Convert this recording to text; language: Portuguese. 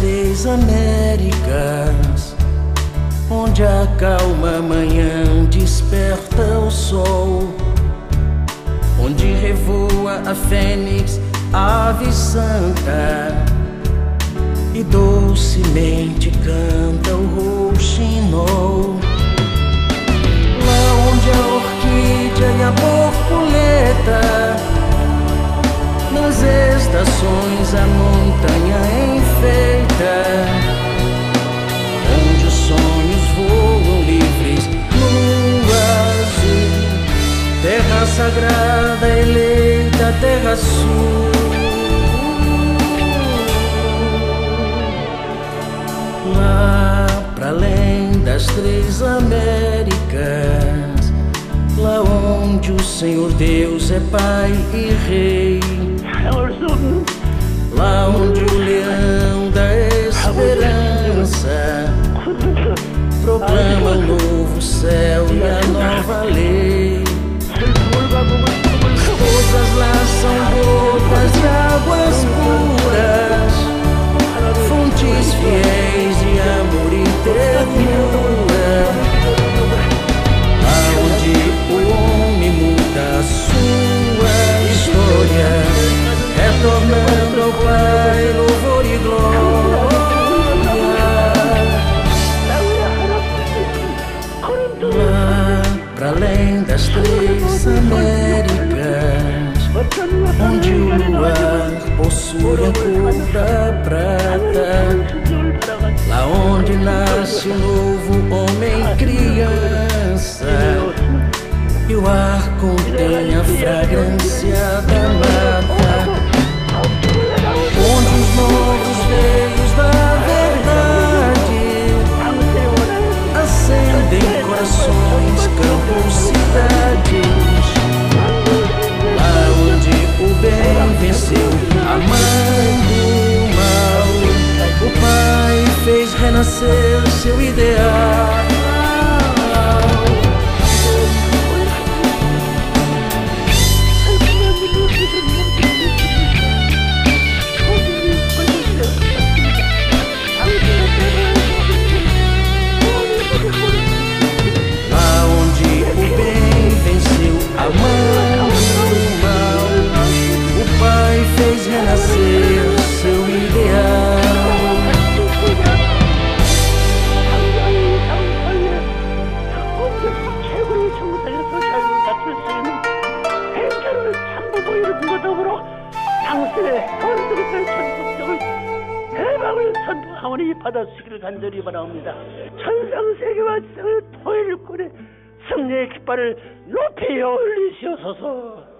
Três Américas, onde a calma manhã desperta o sol, onde revoa a fênix, ave santa, e docemente canta o rouxinol. Lá onde a orquídea e a borboleta, nas estações a terra sagrada, eleita, terra sul. Lá para além das três Américas, lá onde o Senhor Deus é Pai e Rei. Lá onde o leão para além das três Américas, onde o luar possui a cor da prata, lá onde nasce o novo homem criança, e o ar contém a fragrância renascer seu ideal. Lá 당신의 헌속의 천국적을 대박을 선포하오니 받아주시기를 간절히 바라옵니다. 천상 세계와 지상의 토일꾼의 승리의 깃발을 높이 올리시옵소서.